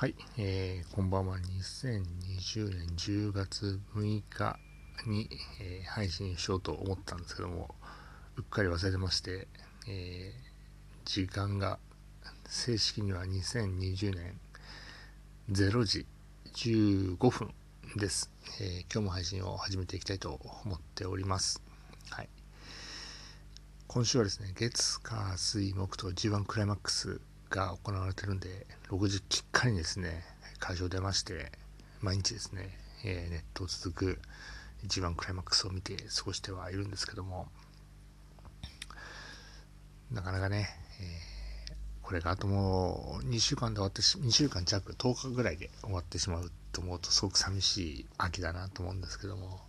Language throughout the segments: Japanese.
はい、えー、こんばんは。2020年10月6日に、えー、配信しようと思ったんですけども、うっかり忘れてまして、えー、時間が正式には2020年0時15分です、えー、今日も配信を始めていきたいと思っております。はい。今週はですね、月、火、水、木と G1 クライマックスが行われてるんで、6時きっかりですね、会場出まして、毎日ですね、えー、ネットを続く G1 クライマックスを見て過ごしてはいるんですけども、なかなかね、えー、これがあともう2週間で終わってし、2週間弱、10日ぐらいで終わってしまうと思うとすごく寂しい秋だなと思うんですけども、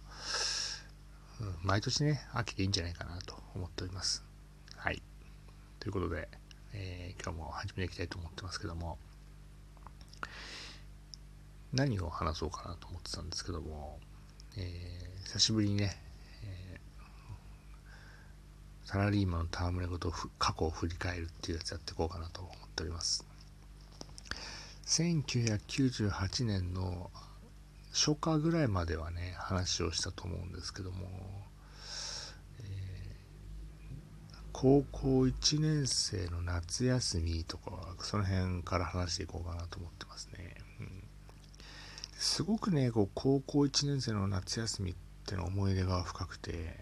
うん、毎年ね、秋でいいんじゃないかなと思っております。はい。ということで、えー、今日も始めていきたいと思ってますけども何を話そうかなと思ってたんですけども、えー、久しぶりにね、えー、サラリーマンの戯れごと過去を振り返るっていうやつやっていこうかなと思っております。1998年の初夏ぐらいまではね話をしたと思うんですけども高校1年生の夏休みとかその辺から話していこうかなと思ってますね。うん、すごくねこう高校1年生の夏休みっての思い出が深くて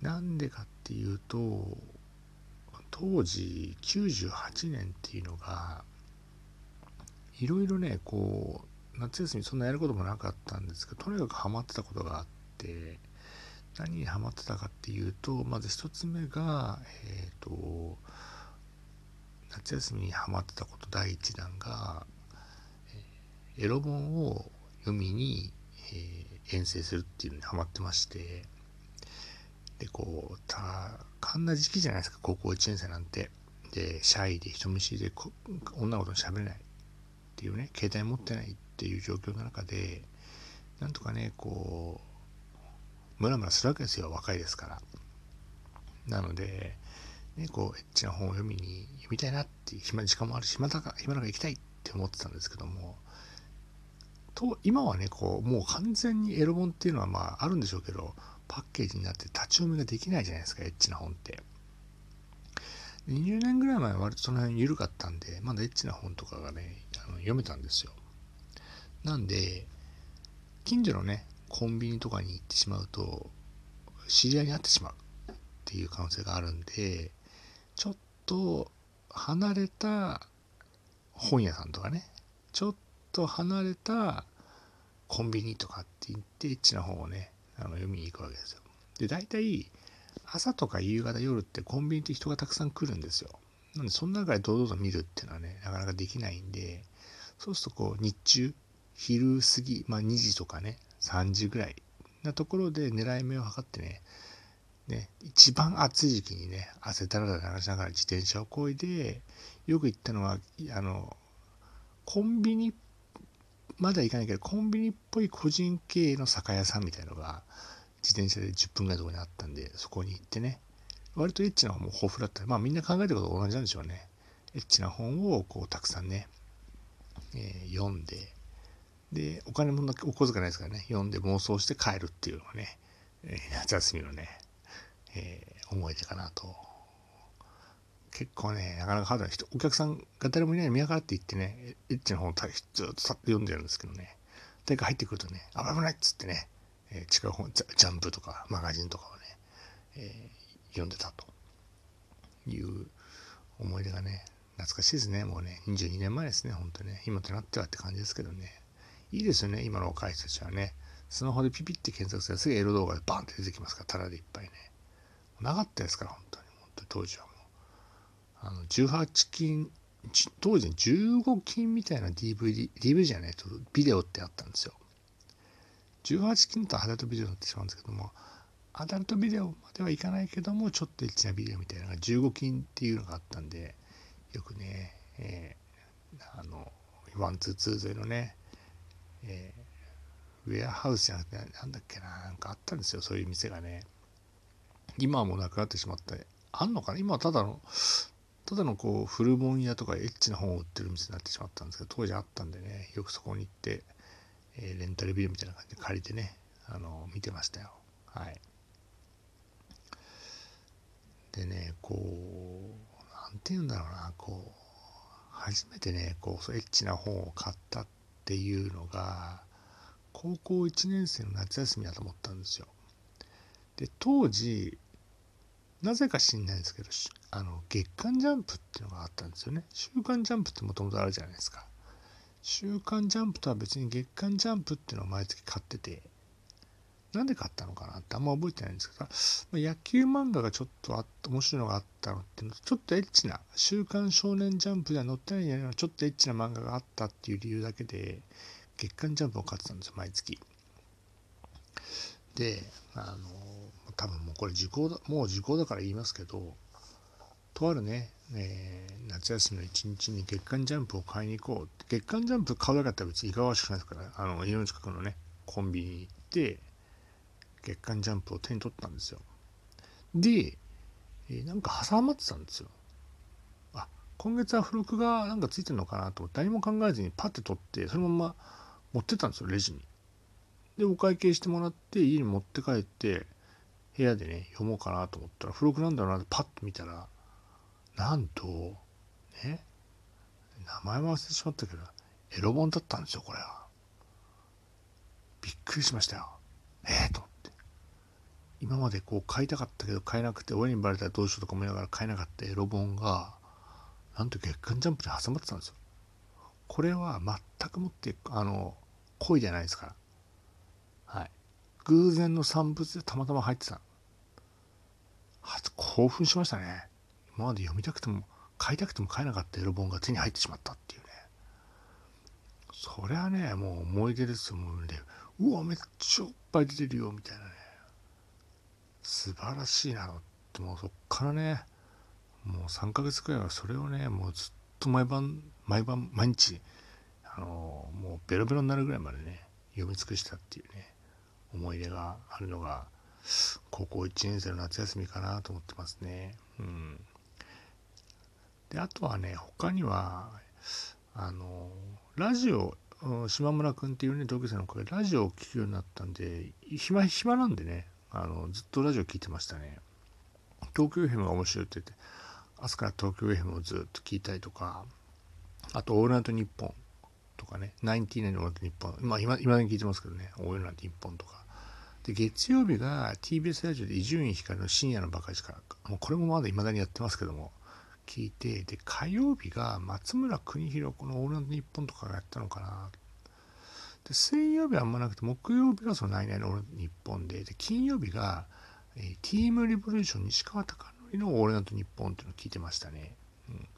なんでかっていうと当時98年っていうのがいろいろねこう夏休みそんなやることもなかったんですけどとにかくハマってたことがあって何にハマってたかっていうとまず一つ目がえっ、ー、と夏休みにハマってたこと第一弾が、エロ本を読みに、えー、遠征するっていうのにハマってましてでこう多感な時期じゃないですか高校1年生なんて。でシャイで人見知りで女の子と喋れないっていうね携帯持ってないっていう状況の中でなんとかねこうムラムラするわけですよ若いですから。なのでねこうエッチな本を読みに読みたいなって暇時間もあるし暇だか暇だから行きたいって思ってたんですけどもと今はねこうもう完全にエロ本っていうのはまああるんでしょうけどパッケージになって立ち読みができないじゃないですかエッチな本って。20年ぐらい前は割とその辺緩かったんでまだエッチな本とかがねあの読めたんですよ。なんで近所のねコンビニとかに行ってしまうと知り合いに会ってしまうっていう可能性があるんでちょっと離れた本屋さんとかねちょっと離れたコンビニとかって言ってエッチな本をねあの読みに行くわけですよ。で大体朝とか夕方夜ってコンビニって人がたくさん来るんですよ。なんでその中で堂々と見るっていうのはねなかなかできないんでそうするとこう日中昼過ぎまあ2時とかね3時ぐらいなところで狙い目を測ってね、ね、一番暑い時期にね、汗だらだら流しながら自転車をこいで、よく行ったのは、あの、コンビニ、まだ行かないけど、コンビニっぽい個人経営の酒屋さんみたいのが、自転車で10分ぐらいのとこにあったんで、そこに行ってね、割とエッチな本も豊富だった。まあみんな考えてること同じなんでしょうね。エッチな本をこうたくさんね、えー、読んで、で、お金もお小遣いないですからね、読んで妄想して帰るっていうのがね、え、夏休みのね、えー、思い出かなと。結構ね、なかなかハードな人、お客さんが誰もいないの見やがって言ってね、エッチな本をずっとさっと読んでるんですけどね、誰か入ってくるとね、危ないっつってね、えー、違う本ジャ、ジャンプとかマガジンとかをね、えー、読んでたという思い出がね、懐かしいですね。もうね、22年前ですね、本当ね。今となってはって感じですけどね。いいですよね、今の若い人たちはね。スマホでピピって検索すればすぐエロ動画でバンって出てきますから、タダでいっぱいね。なかったですから、本当に。本当に当時はもう。あの、18金、当時15金みたいな DVD、DVD じゃないとビデオってあったんですよ。18金とアダルトビデオになってしまうんですけども、アダルトビデオまではいかないけども、ちょっとエッチなビデオみたいなのが15金っていうのがあったんで、よくね、えー、あの、ワンツーツー勢のね、えー、ウェアハウスじゃなくて、なんだっけな、なんかあったんですよ、そういう店がね。今はもうなくなってしまって、あんのかな？今はただのただのこう古本屋とかエッチな本を売ってる店になってしまったんですけど当時あったんでねよくそこに行って、えー、レンタルビデオみたいな感じで借りてねあの見てましたよ。はい。でねこう何て言うんだろうなこう初めてねこうエッチな本を買ったっていうのが高校1年生の夏休みだと思ったんですよ。で当時なぜか知んないんですけどあの月刊ジャンプっていうのがあったんですよね。週刊ジャンプってもともとあるじゃないですか。週刊ジャンプとは別に月刊ジャンプっていうのを毎月買っててなんで買ったのかなってあんま覚えてないんですけど野球漫画がちょっとあって面白いのがあったのってちょっとエッチな「週刊少年ジャンプ」では載ってないようなちょっとエッチな漫画があったっていう理由だけで月刊ジャンプを買ってたんですよ毎月。であの多分もうこれ時効だもう時効だから言いますけどとあるね、えー、夏休みの一日に月刊ジャンプを買いに行こう月刊ジャンプ買うだけだったら別にいかがわしくないですからあの家の近くのねコンビニに行って月刊ジャンプを手に取ったんですよ。で、え、なんか挟まってたんですよ。あ今月は付録がなんかついてるのかなと思って何も考えずにパッて取ってそのまま持ってったんですよレジに。でお会計してもらって家に持って帰って部屋でね読もうかなと思ったら付録なんだろうなってパッと見たらなんとね名前も忘れてしまったけどエロ本だったんですよこれは。びっくりしましたよ。ええー、と今までこう買いたかったけど買えなくて親にバレたらどうしようとか思いながら買えなかったエロ本がなんと月刊ジャンプに挟まってたんですよ。これは全くもってあの恋じゃないですから。はい。偶然の産物でたまたま入ってた興奮しましたね。今まで読みたくても買いたくても買えなかったエロ本が手に入ってしまったっていうね。そりゃねもう思い出ですよもう。ねうわめっちゃおっぱい出てるよみたいなね。素晴らしいなってもうそっからねもう3ヶ月くらいはそれをねもうずっと毎晩毎晩毎日あのもうベロベロになるぐらいまでね読み尽くしたっていうね思い出があるのが高校1年生の夏休みかなと思ってますね。うん、であとはね他にはあのラジオ島村君っていうね同級生の子がラジオを聴くようになったんで暇暇なんでねあのずっとラジオ聴いてましたね。東京 FM が面白いって言って明日から東京 FM をずっと聞いたりとかあと「オールナイトニッポン」とかね「ナインティナインのオールナイトニッポン」まあ今今に聞いてますけどね「オールナイトニッポン」とかで月曜日が TBS ラジオで伊集院光の深夜のバカ力もうこれもまだ未だにやってますけども聞いてで火曜日が松村邦弘この「オールナイトニッポン」とかがやったのかなで水曜日はあんまなくて木曜日がその「ナイナイのオールナイトニッポンで」で金曜日が、えー、ティームリボリューション西川貴教の「オールナイトニッポン」っていうのを聞いてましたね。うん。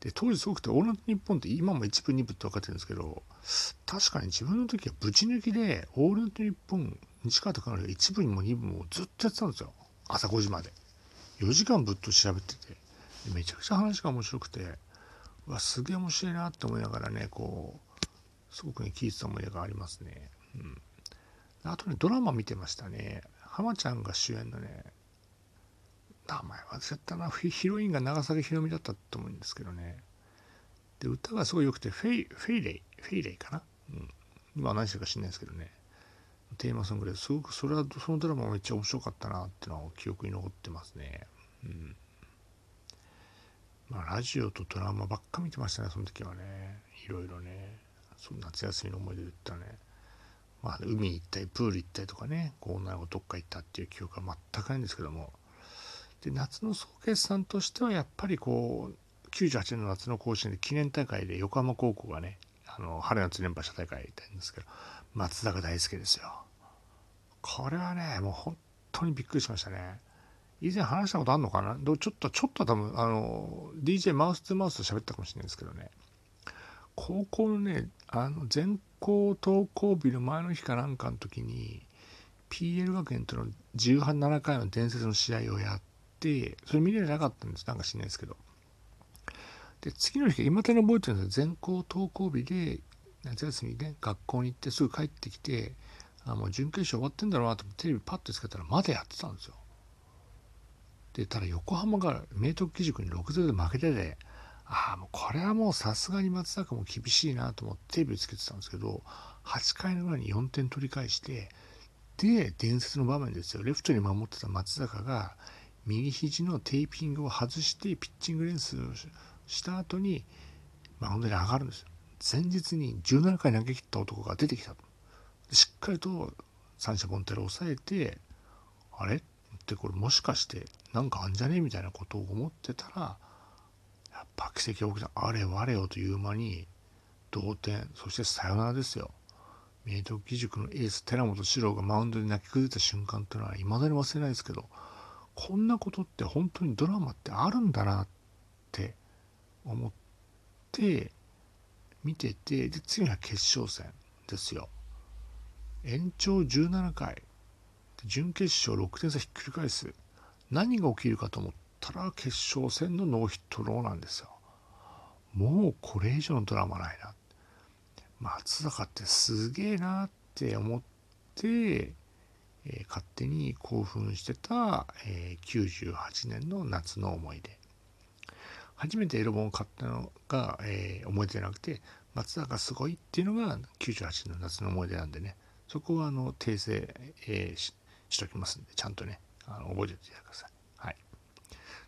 で当時すごくて「オールナイトニッポン」って今も一部二部って分かってるんですけど確かに自分の時はぶち抜きで「オールナイトニッポン」西川貴教が一部にも二部もずっとやってたんですよ。朝5時まで。4時間ぶっと調べてて。めちゃくちゃ話が面白くて。うわすげえ面白いなって思いながらねこうすごくね聞いてた思い出がありますね。うん。あとねドラマ見てましたね。浜ちゃんが主演のね名前忘れたな。ヒロインが永作博美だったと思うんですけどね。で歌がすごい良くてフェイフェイレイフェイレイかな、うん、今何してるか知んないですけどね。テーマソングですごくそれはそのドラマめっちゃ面白かったなっていうのは記憶に残ってますね。うん。まあ、ラジオとドラマばっか見てましたねその時はね。いろいろね。夏休みの思い出で言ったね。まあ海行ったりプール行ったりとかねこう女の子どっか行ったっていう記憶は全くないんですけども。で夏の総決算としてはやっぱりこう98年の夏の甲子園で記念大会で横浜高校がねあの春夏連覇した大会やったんですけど松坂大輔ですよ。これはねもう本当にびっくりしましたね。以前話したことあるのかな？ちょっとちょっと多分あの DJ マウス2マウスと喋ったかもしれないですけどね。高校のねあの全校登校日の前の日かなんかの時に PL 学園との17回の伝説の試合をやってそれ見れなかったんですなんか知んないですけど。で次の日今手の覚えてるんですよ。全校登校日で夏休みね学校に行ってすぐ帰ってきてあもう準決勝終わってんだろうなと思ってテレビパッとつけたらまだやってたんですよ。でただ横浜が明徳義塾に6-0で負けててああもうこれはもうさすがに松坂も厳しいなと思ってテレビつけてたんですけど8回の裏に4点取り返してで伝説の場面ですよ。レフトに守ってた松坂が右肘のテーピングを外してピッチング練習をした後にマウンドに上がるんですよ。前日に17回投げ切った男が出てきたと。しっかりと三者凡退を抑えてあれ？ってこれもしかしてなんかあんじゃね？えみたいなことを思ってたらやっぱ奇跡が起きたあれ我よという間に同点そしてサヨナラですよ。明徳義塾のエース寺本史郎がマウンドで泣き崩れた瞬間っていうのはいまだに忘れないですけどこんなことって本当にドラマってあるんだなって思って見ててで次は決勝戦ですよ。延長17回。準決勝6点差ひっくり返す。何が起きるかと思ったら決勝戦のノーヒットローなんですよ。もうこれ以上のドラマないな。松坂ってすげえなって思って、えー、勝手に興奮してた、えー、98年の夏の思い出。初めてエロ本を買ったのが、えー、思い出じゃなくて松坂すごいっていうのが98年の夏の思い出なんでね。そこはあの訂正、えー、ししときますんでちゃんとねあの覚えておいてください。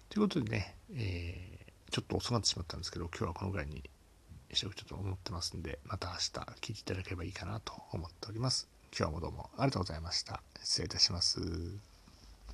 ということでね、えー、ちょっと遅くなってしまったんですけど今日はこのぐらいにしようちょっと思ってますんでまた明日聞いていただければいいかなと思っております。今日もどうもありがとうございました。失礼いたします。